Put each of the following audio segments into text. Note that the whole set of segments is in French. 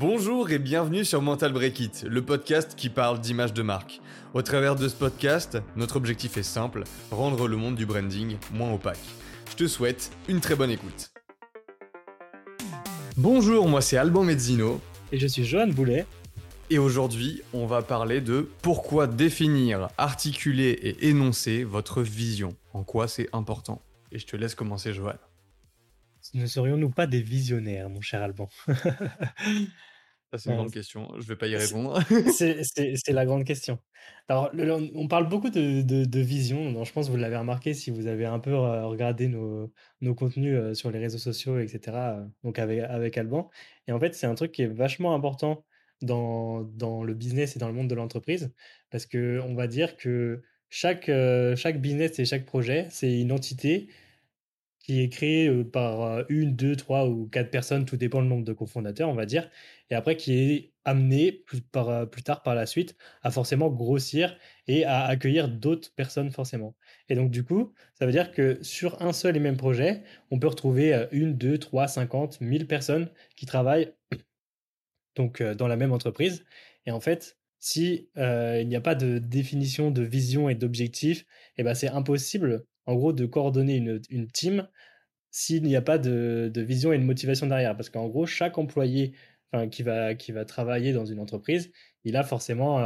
Bonjour et bienvenue sur Mental Break It, le podcast qui parle d'image de marque. Au travers de ce podcast, notre objectif est simple, rendre le monde du branding moins opaque. Je te souhaite une très bonne écoute. Bonjour, moi c'est Alban Mezzino. Et je suis Johan Boulet. Et aujourd'hui, on va parler de pourquoi définir, articuler et énoncer votre vision. En quoi c'est important? Et je te laisse commencer, Johan. Ne serions-nous pas des visionnaires, mon cher Alban? Ça, c'est une grande question. Je vais pas y répondre. C'est la grande question. Alors, on parle beaucoup de, vision. Donc je pense que vous l'avez remarqué si vous avez un peu regardé nos, nos contenus sur les réseaux sociaux, etc. Donc, avec, avec Alban. Et en fait, c'est un truc qui est vachement important dans, dans le business et dans le monde de l'entreprise. Parce que on va dire que chaque, chaque business et chaque projet, c'est une entité qui est créé par une, deux, trois ou quatre personnes, tout dépend le nombre de cofondateurs, on va dire, et après qui est amené plus, par, plus tard par la suite à forcément grossir et à accueillir d'autres personnes forcément. Et donc du coup, ça veut dire que sur un seul et même projet, on peut retrouver une, deux, trois, cinquante, mille personnes qui travaillent donc dans la même entreprise. Et en fait, si il n'y a pas de définition de vision et d'objectif, eh ben c'est impossible en gros, de coordonner une, une team s'il n'y a pas de, de, vision et de motivation derrière. Parce qu'en gros, chaque employé enfin, qui, va, qui va travailler dans une entreprise, il a forcément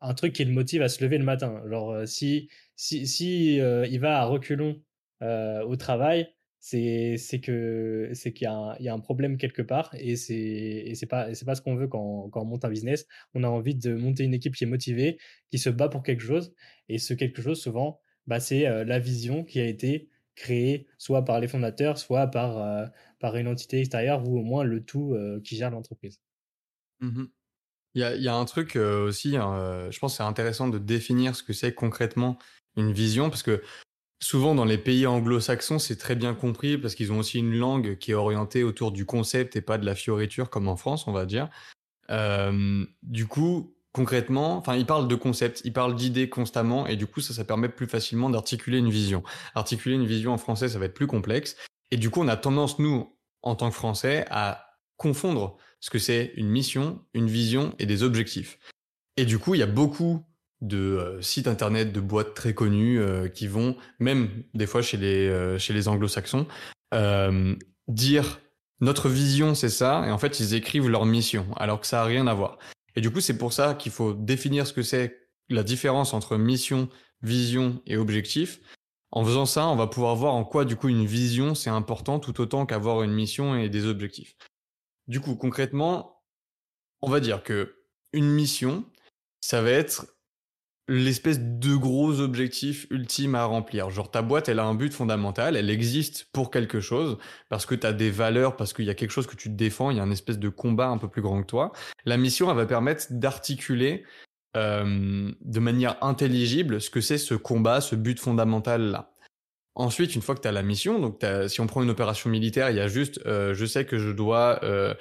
un truc qui le motive à se lever le matin. Euh, si, si, si il va à reculons au travail, c'est que c'est qu'il y, y, a un problème quelque part et c'est c'est pas c'est pas ce qu'on veut quand, quand on monte un business on a envie de monter une équipe qui est motivée qui se bat pour quelque chose et ce quelque chose souvent bah, c'est la vision qui a été créée soit par les fondateurs, soit par, par une entité extérieure ou au moins le tout qui gère l'entreprise. Mmh il, y a, y, a, un truc aussi, hein, je pense c'est intéressant de définir ce que c'est concrètement une vision, parce que souvent dans les pays anglo-saxons, c'est très bien compris, parce qu'ils ont aussi une langue qui est orientée autour du concept et pas de la fioriture comme en France, on va dire. Euh, du coup, concrètement, enfin, il parle de concepts, il parle d'idées constamment, et du coup, ça, ça permet plus facilement d'articuler une vision. Articuler une vision en français, ça va être plus complexe, et du coup, on a tendance, nous, en tant que Français, à confondre ce que c'est une mission, une vision et des objectifs. Et du coup, il y a beaucoup de euh, sites internet, de boîtes très connues euh, qui vont, même des fois chez les, euh, chez les anglo-saxons, dire notre vision c'est ça, et en fait ils écrivent leur mission, alors que ça a rien à voir. Et du coup, c'est pour ça qu'il faut définir ce que c'est la différence entre mission, vision et objectif. En faisant ça, on va pouvoir voir en quoi du coup une vision c'est important tout autant qu'avoir une mission et des objectifs. Du coup, concrètement, on va dire que une mission, ça va être l'espèce de gros objectif ultime à remplir. Genre ta boîte, elle a un but fondamental, elle existe pour quelque chose, parce que tu as des valeurs, parce qu'il y a quelque chose que tu défends, il y a une espèce de combat un peu plus grand que toi. La mission, elle va permettre d'articuler euh, de manière intelligible ce que c'est ce combat, ce but fondamental-là. Ensuite, une fois que tu as la mission, donc si on prend une opération militaire, il y a juste, euh, je sais que je dois euh,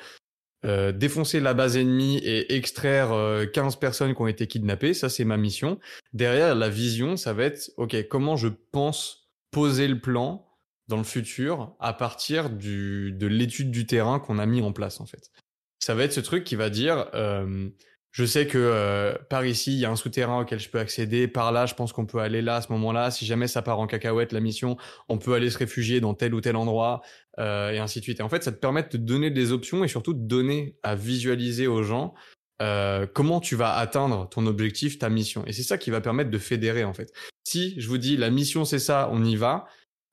euh, défoncer la base ennemie et extraire 15 euh, personnes qui ont été kidnappées, ça c'est ma mission. Derrière, la vision, ça va être, ok, comment je pense poser le plan dans le futur à partir du, de l'étude du terrain qu'on a mis en place en fait. Ça va être ce truc qui va dire, euh, je sais que euh, par ici, il y a un souterrain auquel je peux accéder. Par là, je pense qu'on peut aller là à ce moment-là. Si jamais ça part en cacahuète, la mission, on peut aller se réfugier dans tel ou tel endroit, euh, et ainsi de suite. Et en fait, ça te permet de te donner des options et surtout de donner à visualiser aux gens euh, comment tu vas atteindre ton objectif, ta mission. Et c'est ça qui va permettre de fédérer en fait. Si je vous dis la mission c'est ça, on y va,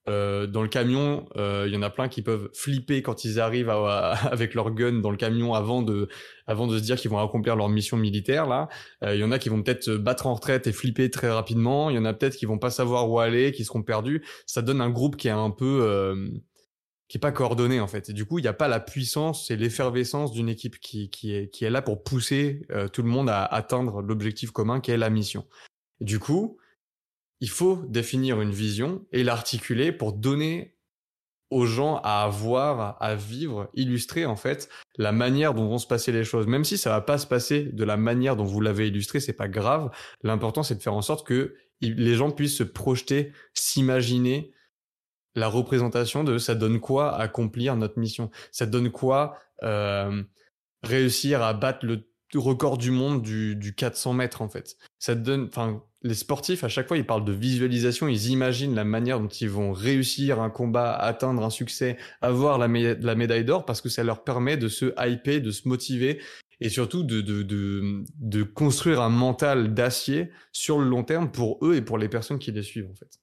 euh, dans le camion, euh, il y en a plein qui peuvent flipper quand ils arrivent avec leur gun dans le camion avant de, avant de se dire qu'ils vont accomplir leur mission militaire. Là, euh, il y en a qui vont peut-être se battre en retraite et flipper très rapidement. Il y en a peut-être qui vont pas savoir où aller, qui seront perdus. Ça donne un groupe qui est un peu, qui est pas coordonné en fait. Et du coup, il n'y a pas la puissance et l'effervescence d'une équipe qui, qui est, qui est là pour pousser tout le monde à atteindre l'objectif commun qui est la mission. du coup, il faut définir une vision et l'articuler pour donner aux gens à avoir, à vivre, illustrer en fait la manière dont vont se passer les choses. Même si ça va pas se passer de la manière dont vous l'avez illustré, c'est pas grave. L'important c'est de faire en sorte que les gens puissent se projeter, s'imaginer la représentation de ça donne quoi accomplir notre mission, ça donne quoi euh, réussir à battre le record du monde du, du 400 mètres en fait. Ça donne, les sportifs à chaque fois ils parlent de visualisation, ils imaginent la manière dont ils vont réussir un combat, atteindre un succès, avoir la, médaille d'or parce que ça leur permet de se hyper, de se motiver et surtout de, construire un mental d'acier sur le long terme pour eux et pour les personnes qui les suivent en fait.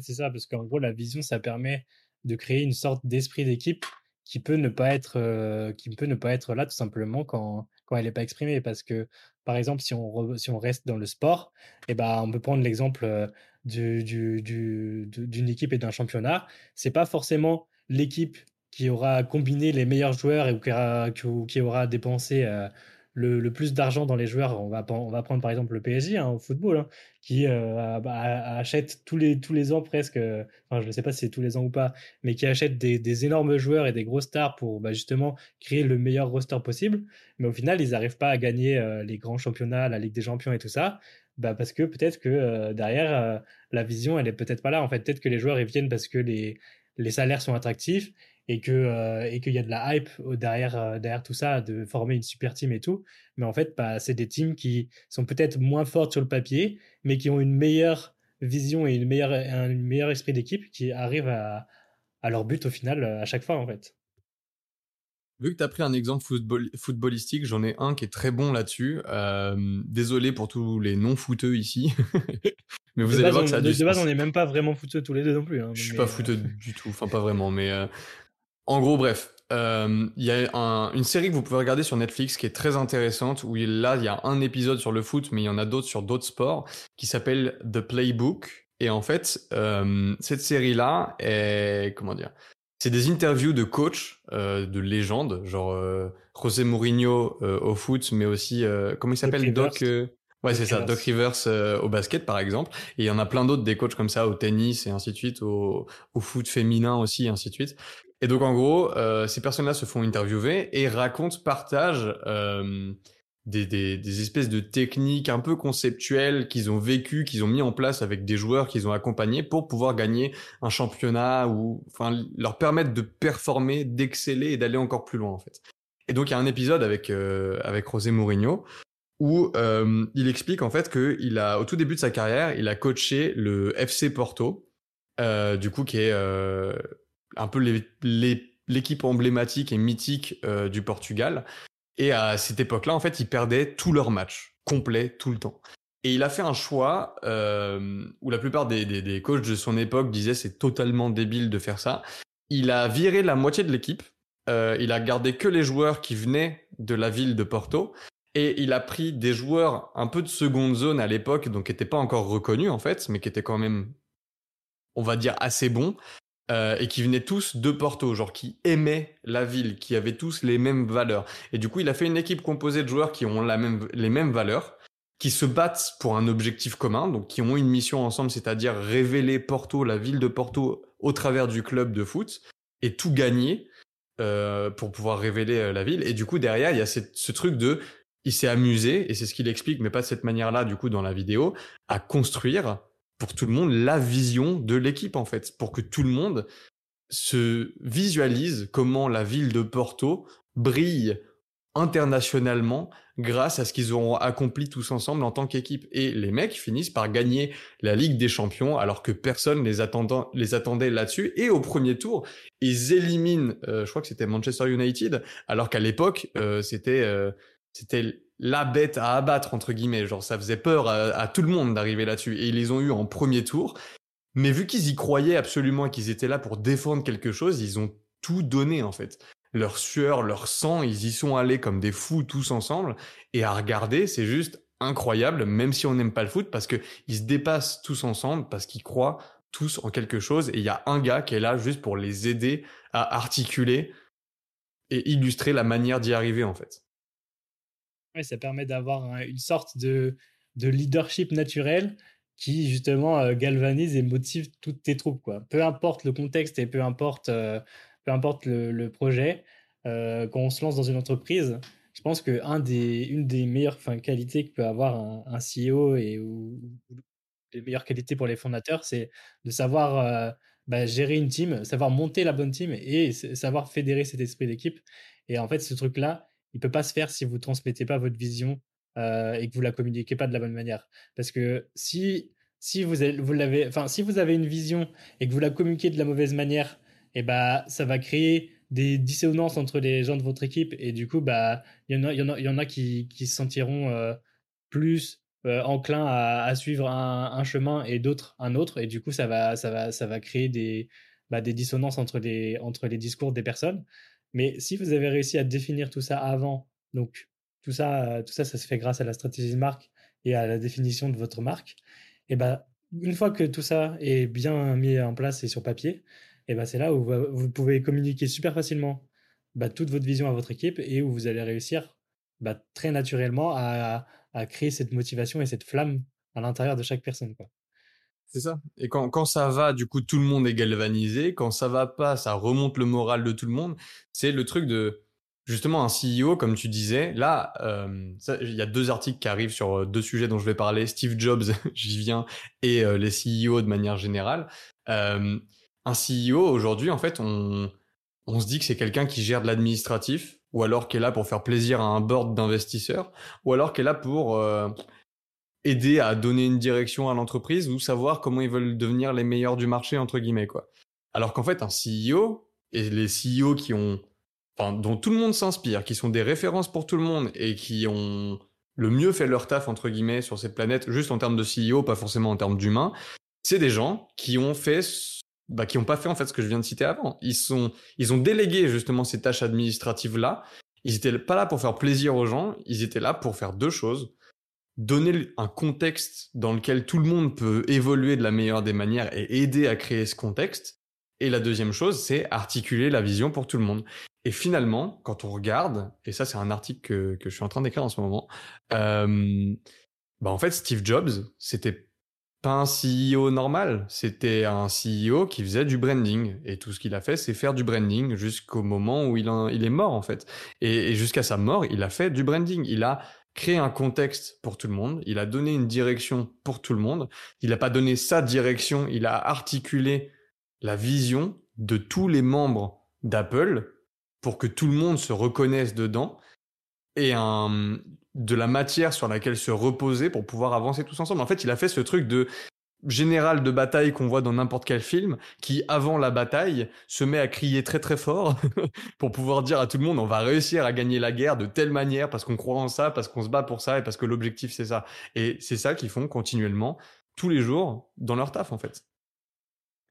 C'est ça, parce qu'en gros la vision ça permet de créer une sorte d'esprit d'équipe qui peut ne pas être euh, qui peut ne pas être là tout simplement quand quand elle n'est pas exprimée parce que par exemple si on reste dans le sport eh ben on peut prendre l'exemple euh, du, du, du, d'une équipe et d'un championnat. C'est pas forcément l'équipe qui aura combiné les meilleurs joueurs et qui aura, qui aura dépensé euh, le, plus d'argent dans les joueurs, on va, on va prendre par exemple le PSG hein, au football, hein, qui euh, achète tous les, tous les ans presque, enfin je ne sais pas si c'est tous les ans ou pas, mais qui achète des, énormes joueurs et des grosses stars pour bah, justement créer le meilleur roster possible. Mais au final, ils n'arrivent pas à gagner euh, les grands championnats, la Ligue des Champions et tout ça. Bah parce que peut-être que euh, derrière, la vision, elle est peut-être pas là. En fait, peut-être que les joueurs, ils viennent parce que les, les salaires sont attractifs et que euh, et qu'il y a de la hype derrière euh, derrière tout ça de former une super team et tout mais en fait bah, c'est des teams qui sont peut-être moins fortes sur le papier mais qui ont une meilleure vision et une meilleure un meilleur esprit d'équipe qui arrivent à, à leur but au final euh, à chaque fois en fait Vu que tu as pris un exemple football, footballistique, j'en ai un qui est très bon là-dessus. désolé pour tous les non-footeux ici. mais vous allez voir que ça a de, de base, on n'est même pas vraiment footeux tous les deux non plus. Hein, je suis pas footeux du tout, enfin pas vraiment, mais en gros, bref, euh, il y a une série que vous pouvez regarder sur Netflix qui est très intéressante, où là, il y a un épisode sur le foot, mais il y en a d'autres sur d'autres sports, qui s'appelle The Playbook. Et en fait, euh, cette série-là est, comment dire, c'est des interviews de coachs, euh, de légendes, genre euh, José Mourinho euh, au foot, mais aussi, euh, comment il s'appelle, Doc... Euh, Ouais, c'est ça, Doc Rivers au basket par exemple, et il y en a plein d'autres des coachs comme ça au tennis et ainsi de suite, au, au foot féminin aussi et ainsi de suite. Et donc en gros, euh, ces personnes-là se font interviewer et racontent, partagent euh, des, espèces de techniques un peu conceptuelles qu'ils ont vécues, qu'ils ont mis en place avec des joueurs qu'ils ont accompagnés pour pouvoir gagner un championnat ou enfin leur permettre de performer, d'exceller et d'aller encore plus loin en fait. Et donc il y a un épisode avec euh, avec José Mourinho où il explique en fait que il a au tout début de sa carrière, il a coaché le FC Porto, du coup qui est un peu l'équipe emblématique et mythique euh, du Portugal. Et à cette époque-là, en fait, ils perdaient tous leurs matchs, complets, tout le temps. Et il a fait un choix euh, où la plupart des, des, des, coachs de son époque disaient c'est totalement débile de faire ça. Il a viré la moitié de l'équipe. Euh, il a gardé que les joueurs qui venaient de la ville de Porto. Et il a pris des joueurs un peu de seconde zone à l'époque, donc qui n'étaient pas encore reconnus en fait, mais qui étaient quand même, on va dire, assez bons. Euh, et qui venaient tous de Porto, genre qui aimaient la ville, qui avaient tous les mêmes valeurs. Et du coup, il a fait une équipe composée de joueurs qui ont la même, les mêmes valeurs, qui se battent pour un objectif commun, donc qui ont une mission ensemble, c'est-à-dire révéler Porto, la ville de Porto, au travers du club de foot, et tout gagner euh, pour pouvoir révéler euh, la ville. Et du coup, derrière, il y a ce truc de, il s'est amusé, et c'est ce qu'il explique, mais pas de cette manière-là, du coup, dans la vidéo, à construire pour tout le monde la vision de l'équipe en fait, pour que tout le monde se visualise comment la ville de Porto brille internationalement grâce à ce qu'ils auront accompli tous ensemble en tant qu'équipe. Et les mecs finissent par gagner la Ligue des Champions alors que personne les, attendant, les attendait là-dessus. Et au premier tour, ils éliminent, euh, je crois que c'était Manchester United, alors qu'à l'époque, euh, c'était euh, c'était la bête à abattre entre guillemets. Genre ça faisait peur à, tout le monde d'arriver là-dessus et ils les ont eu en premier tour. Mais vu qu'ils y croyaient absolument et qu'ils étaient là pour défendre quelque chose, ils ont tout donné en fait. Leur sueur, leur sang, ils y sont allés comme des fous tous ensemble. Et à regarder, c'est juste incroyable, même si on n'aime pas le foot, parce que ils se dépassent tous ensemble, parce qu'ils croient tous en quelque chose. Et il y a un gars qui est là juste pour les aider à articuler et illustrer la manière d'y arriver en fait. Ouais, ça permet d'avoir une sorte de, de leadership naturel qui justement euh, galvanise et motive toutes tes troupes. Quoi. Peu importe le contexte et peu importe, euh, peu importe le, projet, euh, quand on se lance dans une entreprise, je pense qu'une des, une des meilleures qualités que peut avoir un, un CEO et ou, les meilleures qualités pour les fondateurs, c'est de savoir bah, gérer une team, savoir monter la bonne team et savoir fédérer cet esprit d'équipe. Et en fait, ce truc-là, il peut pas se faire si vous transmettez pas votre vision et que vous la communiquez pas de la bonne manière. Parce que si si vous, vous l'avez, enfin si vous avez une vision et que vous la communiquez de la mauvaise manière, et bah ça va créer des dissonances entre les gens de votre équipe et du coup bah il y en a y en a y en a qui, qui se sentiront plus euh, enclin à, suivre un, chemin et d'autres un autre et du coup ça va ça va ça va créer des bah, des dissonances entre les entre les discours des personnes mais si vous avez réussi à définir tout ça avant donc tout ça tout ça ça se fait grâce à la stratégie de marque et à la définition de votre marque et bah une fois que tout ça est bien mis en place et sur papier et bah c'est là où vous, pouvez communiquer super facilement bah, toute votre vision à votre équipe et où vous allez réussir bah, très naturellement à, créer cette motivation et cette flamme à l'intérieur de chaque personne. C'est ça. Et quand, quand ça va, du coup, tout le monde est galvanisé. Quand ça va pas, ça remonte le moral de tout le monde. C'est le truc de, justement, un CEO, comme tu disais. Là, euh, il y a deux articles qui arrivent sur euh, deux sujets dont je vais parler. Steve Jobs, j'y viens, et euh, les CEO de manière générale. un CEO, aujourd'hui, en fait, on, on se dit que c'est quelqu'un qui gère de l'administratif, ou alors qui est là pour faire plaisir à un board d'investisseurs, ou alors qui est là pour aider à donner une direction à l'entreprise ou savoir comment ils veulent devenir les meilleurs du marché entre guillemets quoi. Alors qu'en fait un CEO et les CEO qui ont dont tout le monde s'inspire, qui sont des références pour tout le monde et qui ont le mieux fait leur taf entre guillemets sur cette planète juste en termes de CEO, pas forcément en termes d'humains, c'est des gens qui ont fait bah, qui n'ont pas fait en fait ce que je viens de citer avant. Ils sont, ils ont délégué justement ces tâches administratives là. Ils étaient pas là pour faire plaisir aux gens. Ils étaient là pour faire deux choses donner un contexte dans lequel tout le monde peut évoluer de la meilleure des manières et aider à créer ce contexte. Et la deuxième chose, c'est articuler la vision pour tout le monde. Et finalement, quand on regarde, et ça c'est un article que, que je suis en train d'écrire en ce moment, euh, bah en fait Steve Jobs, c'était pas un CEO normal, c'était un CEO qui faisait du branding. Et tout ce qu'il a fait, c'est faire du branding jusqu'au moment où il, il est mort, en fait. Et, jusqu'à sa mort, il a fait du branding. Il a créé un contexte pour tout le monde, il a donné une direction pour tout le monde. Il n'a pas donné sa direction, il a articulé la vision de tous les membres d'Apple pour que tout le monde se reconnaisse dedans et de la matière sur laquelle se reposer pour pouvoir avancer tous ensemble. En fait, il a fait ce truc de général de bataille qu'on voit dans n'importe quel film, qui avant la bataille se met à crier très très fort pour pouvoir dire à tout le monde on va réussir à gagner la guerre de telle manière parce qu'on croit en ça, parce qu'on se bat pour ça et parce que l'objectif c'est ça. Et c'est ça qu'ils font continuellement tous les jours dans leur taf en fait.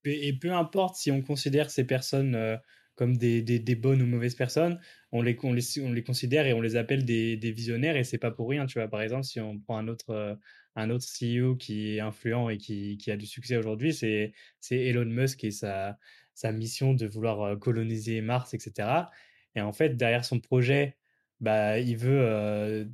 Et, peu importe si on considère ces personnes euh, comme des, bonnes ou mauvaises personnes, on les, on les, on les considère et on les appelle des, des visionnaires et c'est pas pour rien. Tu vois, par exemple, si on prend un autre, euh, un autre CEO qui est influent et qui, a du succès aujourd'hui, c'est, Elon Musk et sa, mission de vouloir coloniser Mars, etc. Et en fait, derrière son projet, bah, il veut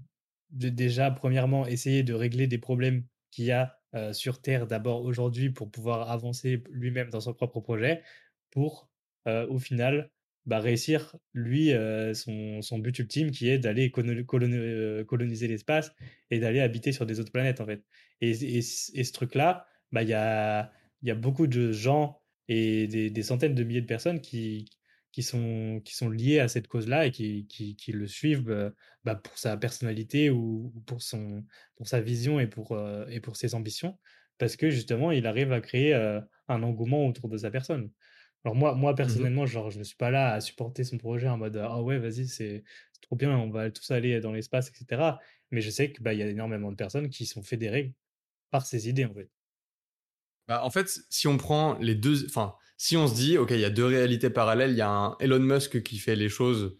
déjà, premièrement, essayer de régler des problèmes qu'il y a sur Terre d'abord aujourd'hui pour pouvoir avancer lui-même dans son propre projet, pour au final bah, réussir, lui, son, son, but ultime qui est d'aller coloniser l'espace et d'aller habiter sur des autres planètes, en fait. Et, et, ce truc-là, bah, il y, a, y a beaucoup de gens et des, centaines de milliers de personnes qui, qui, sont, qui sont liés à cette cause-là et qui, qui, le suivent bah, pour sa personnalité ou, pour, son, pour sa vision et pour, et pour ses ambitions, parce que justement, il arrive à créer un engouement autour de sa personne. Alors moi, moi mmh personnellement, genre, je ne suis pas là à supporter son projet en mode ah ouais, vas-y, c'est trop bien, on va tous aller dans l'espace, etc. Mais je sais qu'il bah, y a énormément de personnes qui sont fédérées par ces idées, en fait. Bah, en fait, si on prend les deux, enfin, si on se dit, ok, il y a deux réalités parallèles, il y a un Elon Musk qui fait les choses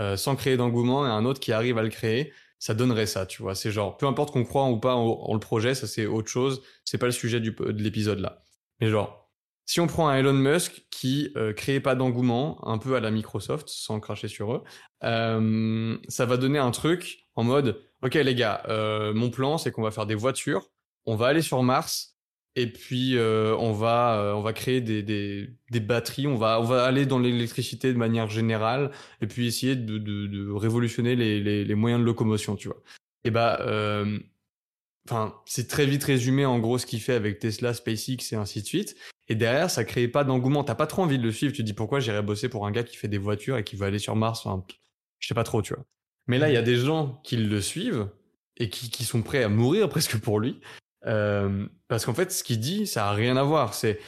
euh, sans créer d'engouement et un autre qui arrive à le créer, ça donnerait ça, tu vois. C'est genre, peu importe qu'on croit ou pas en, le projet, ça c'est autre chose, c'est pas le sujet du, de l'épisode là. Mais genre, si on prend un Elon Musk qui euh, créait pas d'engouement, un peu à la Microsoft, sans cracher sur eux, euh, ça va donner un truc en mode, ok les gars, euh, mon plan c'est qu'on va faire des voitures, on va aller sur Mars, et puis on va on va créer des, des, des, batteries, on va on va aller dans l'électricité de manière générale, et puis essayer de, révolutionner les, les, les, moyens de locomotion, tu vois. Et bah Enfin, c'est très vite résumé en gros ce qu'il fait avec Tesla, SpaceX et ainsi de suite. Et derrière, ça crée pas d'engouement. T'as pas trop envie de le suivre. Tu te dis pourquoi j'irais bosser pour un gars qui fait des voitures et qui veut aller sur Mars. Enfin, je sais pas trop, tu vois. Mais là, il y a Mmh des gens qui le suivent et qui, qui sont prêts à mourir presque pour lui. Euh, parce qu'en fait, ce qu'il dit, ça a rien à voir. C'est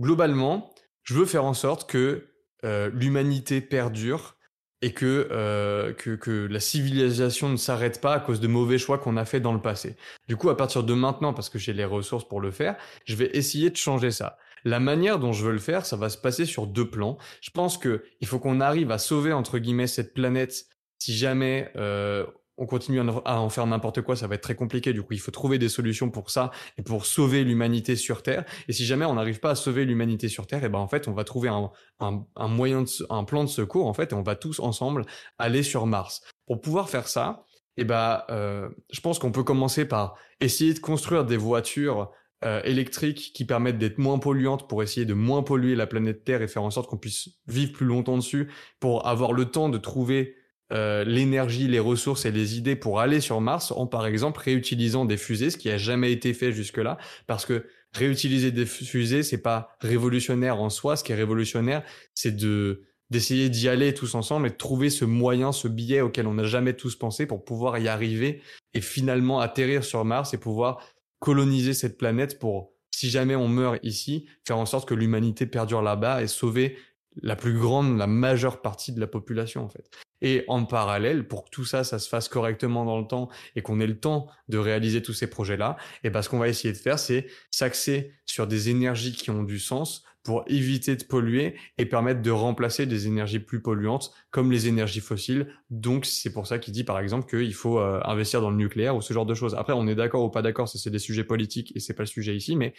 globalement, je veux faire en sorte que euh, l'humanité perdure et que, euh, que, que la civilisation ne s'arrête pas à cause de mauvais choix qu'on a fait dans le passé. Du coup, à partir de maintenant, parce que j'ai les ressources pour le faire, je vais essayer de changer ça. La manière dont je veux le faire, ça va se passer sur deux plans. Je pense que il faut qu'on arrive à sauver entre guillemets cette planète si jamais euh, on continue à en faire n'importe quoi, ça va être très compliqué. Du coup, il faut trouver des solutions pour ça et pour sauver l'humanité sur Terre. Et si jamais on n'arrive pas à sauver l'humanité sur Terre, et eh ben en fait, on va trouver un, un, un moyen, de, un plan de secours en fait, et on va tous ensemble aller sur Mars. Pour pouvoir faire ça, et eh ben, euh, je pense qu'on peut commencer par essayer de construire des voitures euh, électriques qui permettent d'être moins polluantes pour essayer de moins polluer la planète Terre et faire en sorte qu'on puisse vivre plus longtemps dessus, pour avoir le temps de trouver euh, l'énergie, les ressources et les idées pour aller sur Mars en par exemple réutilisant des fusées, ce qui a jamais été fait jusque-là, parce que réutiliser des fusées, c'est pas révolutionnaire en soi. Ce qui est révolutionnaire, c'est de d'essayer d'y aller tous ensemble et de trouver ce moyen, ce billet auquel on n'a jamais tous pensé pour pouvoir y arriver et finalement atterrir sur Mars et pouvoir coloniser cette planète pour, si jamais on meurt ici, faire en sorte que l'humanité perdure là-bas et sauver la plus grande, la majeure partie de la population en fait. Et en parallèle, pour que tout ça, ça se fasse correctement dans le temps et qu'on ait le temps de réaliser tous ces projets-là, et ben ce qu'on va essayer de faire, c'est s'axer sur des énergies qui ont du sens pour éviter de polluer et permettre de remplacer des énergies plus polluantes comme les énergies fossiles. Donc c'est pour ça qu'il dit par exemple qu'il faut euh, investir dans le nucléaire ou ce genre de choses. Après on est d'accord ou pas d'accord, c'est des sujets politiques et c'est pas le sujet ici, mais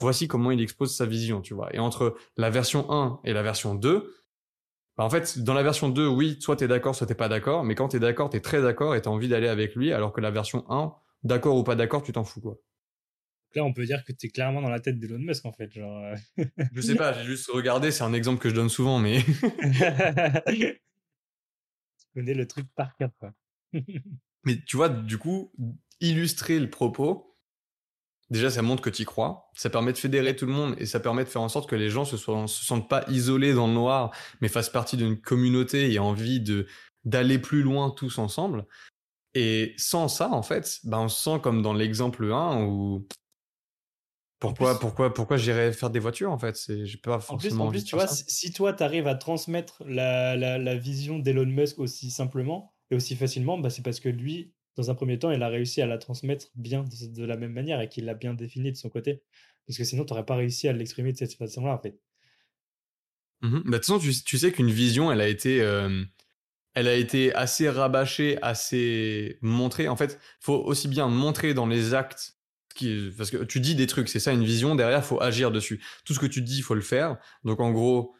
voici comment il expose sa vision, tu vois. Et entre la version 1 et la version 2, bah en fait, dans la version 2, oui, soit t'es d'accord, soit t'es pas d'accord, mais quand t'es d'accord, t'es très d'accord et t'as envie d'aller avec lui, alors que la version 1, d'accord ou pas d'accord, tu t'en fous, quoi. Là, on peut dire que t'es clairement dans la tête d'Elon Musk, en fait, genre. Euh. je sais pas, j'ai juste regardé, c'est un exemple que je donne souvent, mais. tu connais le truc par cœur, quoi. mais tu vois, du coup, illustrer le propos, Déjà, ça montre que tu y crois. Ça permet de fédérer tout le monde et ça permet de faire en sorte que les gens se, soient, se sentent pas isolés dans le noir, mais fassent partie d'une communauté et envie de d'aller plus loin tous ensemble. Et sans ça, en fait, ben on se sent comme dans l'exemple 1 où pourquoi, pourquoi, pourquoi j'irais faire des voitures en fait? C'est, j'ai pas forcément. En plus, en plus tu vois, si toi tu arrives à transmettre la, la, la vision d'Elon Musk aussi simplement et aussi facilement, bah, c'est parce que lui, dans un premier temps, il a réussi à la transmettre bien de, la même manière et qu'il l'a bien définie de son côté. Parce que sinon, tu n'aurais pas réussi à l'exprimer de cette façon-là, en fait. Mmh bah, de toute façon, tu, sais qu'une vision, elle a été, euh, elle a été assez rabâchée, assez montrée. En fait, faut aussi bien montrer dans les actes, parce que tu dis des trucs, c'est ça une vision. Derrière, faut agir dessus. Tout ce que tu dis, faut le faire. Donc, en gros,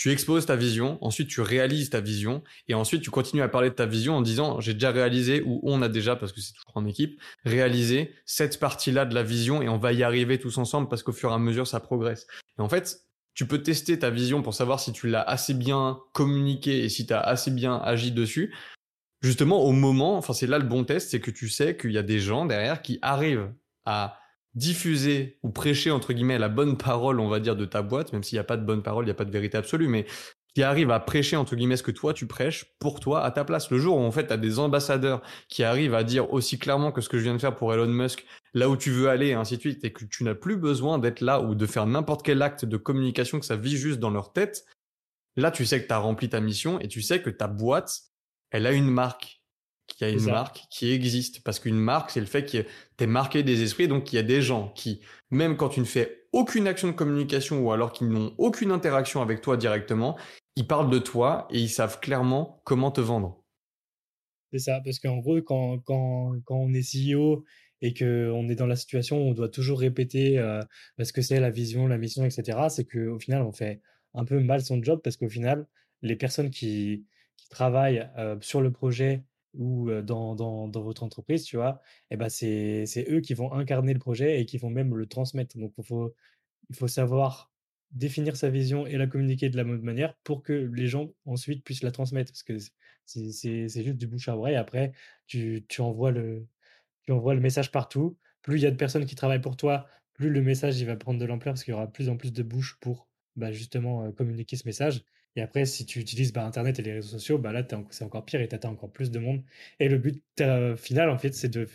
tu exposes ta vision, ensuite tu réalises ta vision, et ensuite tu continues à parler de ta vision en disant j'ai déjà réalisé, ou on a déjà, parce que c'est toujours en équipe, réalisé cette partie-là de la vision, et on va y arriver tous ensemble parce qu'au fur et à mesure ça progresse. Et en fait, tu peux tester ta vision pour savoir si tu l'as assez bien communiqué et si tu as assez bien agi dessus. Justement, au moment, enfin c'est là le bon test, c'est que tu sais qu'il y a des gens derrière qui arrivent à diffuser ou prêcher entre guillemets la bonne parole, on va dire, de ta boîte, même s'il n'y a pas de bonne parole, il n'y a pas de vérité absolue, mais qui arrive à prêcher entre guillemets ce que toi tu prêches pour toi à ta place. Le jour où en fait tu as des ambassadeurs qui arrivent à dire aussi clairement que ce que je viens de faire pour Elon Musk, là où tu veux aller et ainsi de suite, et que tu n'as plus besoin d'être là ou de faire n'importe quel acte de communication que ça vit juste dans leur tête, là tu sais que tu as rempli ta mission et tu sais que ta boîte, elle a une marque qu'il y a une marque qui existe. Parce qu'une marque, c'est le fait que tu es marqué des esprits, donc il y a des gens qui, même quand tu ne fais aucune action de communication ou alors qu'ils n'ont aucune interaction avec toi directement, ils parlent de toi et ils savent clairement comment te vendre. C'est ça, parce qu'en gros, quand, quand, quand on est CEO et qu'on est dans la situation où on doit toujours répéter euh, ce que c'est la vision, la mission, etc., c'est qu'au final, on fait un peu mal son job parce qu'au final, les personnes qui, qui travaillent euh, sur le projet ou dans, dans, dans, votre entreprise, tu vois, et ben c'est, eux qui vont incarner le projet et qui vont même le transmettre. Donc, il faut, il faut savoir définir sa vision et la communiquer de la même manière pour que les gens ensuite puissent la transmettre. Parce que c'est, juste du bouche à oreille. Après, tu, tu, envoies le, tu envoies le message partout. Plus il y a de personnes qui travaillent pour toi, plus le message il va prendre de l'ampleur parce qu'il y aura plus en plus de bouches pour bah, justement communiquer ce message. Et après, si tu utilises bah, Internet et les réseaux sociaux, bah là, c'est encore pire et tu atteins encore plus de monde. Et le but euh, final, en fait, c'est de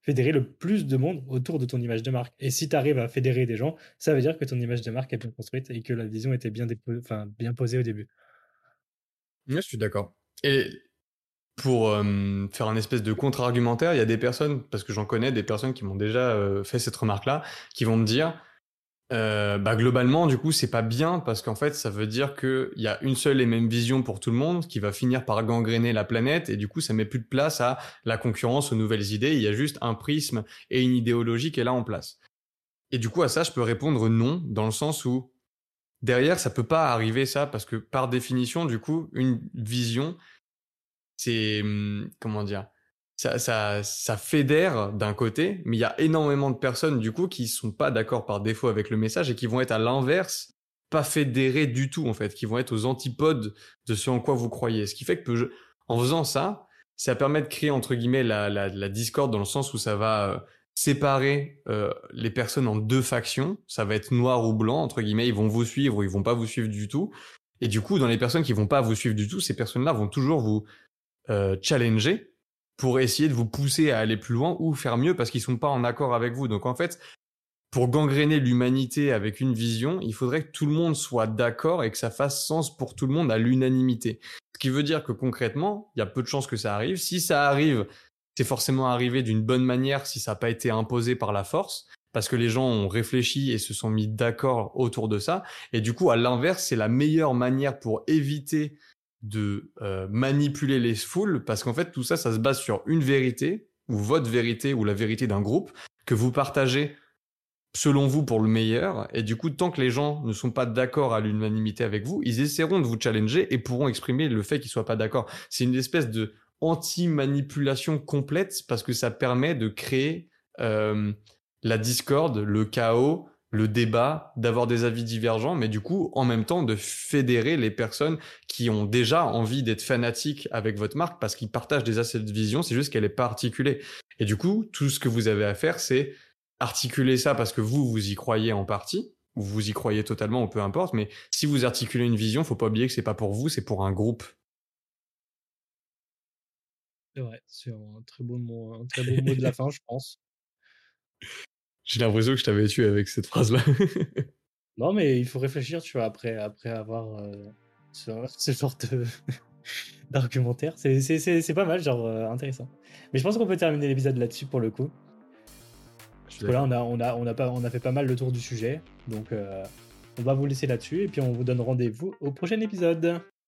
fédérer le plus de monde autour de ton image de marque. Et si tu arrives à fédérer des gens, ça veut dire que ton image de marque est bien construite et que la vision était bien, posée au début. je suis d'accord. Et pour faire un espèce de contre-argumentaire, il y a des personnes, parce que j'en connais, des personnes qui m'ont déjà fait cette remarque-là, qui vont me dire euh, bah globalement, du coup, c'est pas bien parce qu'en fait, ça veut dire qu'il y a une seule et même vision pour tout le monde qui va finir par gangréner la planète et du coup, ça met plus de place à la concurrence, aux nouvelles idées. Il y a juste un prisme et une idéologie qui est là en place. Et du coup, à ça, je peux répondre non, dans le sens où derrière, ça peut pas arriver ça parce que par définition, du coup, une vision, c'est hum, comment dire ça, ça, ça fédère d'un côté, mais il y a énormément de personnes du coup qui sont pas d'accord par défaut avec le message et qui vont être à l'inverse, pas fédérées du tout en fait, qui vont être aux antipodes de ce en quoi vous croyez. Ce qui fait que en faisant ça, ça permet de créer entre guillemets la, la, la discorde dans le sens où ça va euh, séparer euh, les personnes en deux factions. Ça va être noir ou blanc entre guillemets. Ils vont vous suivre ou ils vont pas vous suivre du tout. Et du coup, dans les personnes qui vont pas vous suivre du tout, ces personnes-là vont toujours vous euh, challenger pour essayer de vous pousser à aller plus loin ou faire mieux parce qu'ils sont pas en accord avec vous. Donc en fait, pour gangréner l'humanité avec une vision, il faudrait que tout le monde soit d'accord et que ça fasse sens pour tout le monde à l'unanimité. Ce qui veut dire que concrètement, il y a peu de chances que ça arrive. Si ça arrive, c'est forcément arrivé d'une bonne manière si ça n'a pas été imposé par la force parce que les gens ont réfléchi et se sont mis d'accord autour de ça. Et du coup, à l'inverse, c'est la meilleure manière pour éviter de euh, manipuler les foules, parce qu'en fait, tout ça, ça se base sur une vérité, ou votre vérité, ou la vérité d'un groupe, que vous partagez selon vous pour le meilleur. Et du coup, tant que les gens ne sont pas d'accord à l'unanimité avec vous, ils essaieront de vous challenger et pourront exprimer le fait qu'ils soient pas d'accord. C'est une espèce de anti-manipulation complète parce que ça permet de créer euh, la discorde, le chaos, le débat, d'avoir des avis divergents, mais du coup, en même temps, de fédérer les personnes qui ont déjà envie d'être fanatiques avec votre marque parce qu'ils partagent assets de vision, c'est juste qu'elle est pas articulée. Et du coup, tout ce que vous avez à faire, c'est articuler ça parce que vous, vous y croyez en partie, ou vous y croyez totalement, ou peu importe, mais si vous articulez une vision, faut pas oublier que c'est pas pour vous, c'est pour un groupe. C'est vrai, c'est un très beau mot, un très beau mot de la fin, je pense. J'ai l'impression que je t'avais tué avec cette phrase-là. non, mais il faut réfléchir, tu vois, après, après avoir euh, ce, genre d'argumentaire. C'est pas mal, genre euh, intéressant. Mais je pense qu'on peut terminer l'épisode là-dessus pour le coup. Parce que là, on a, on, a, on, a pas, on a fait pas mal le tour du sujet. Donc, euh, on va vous laisser là-dessus et puis on vous donne rendez-vous au prochain épisode.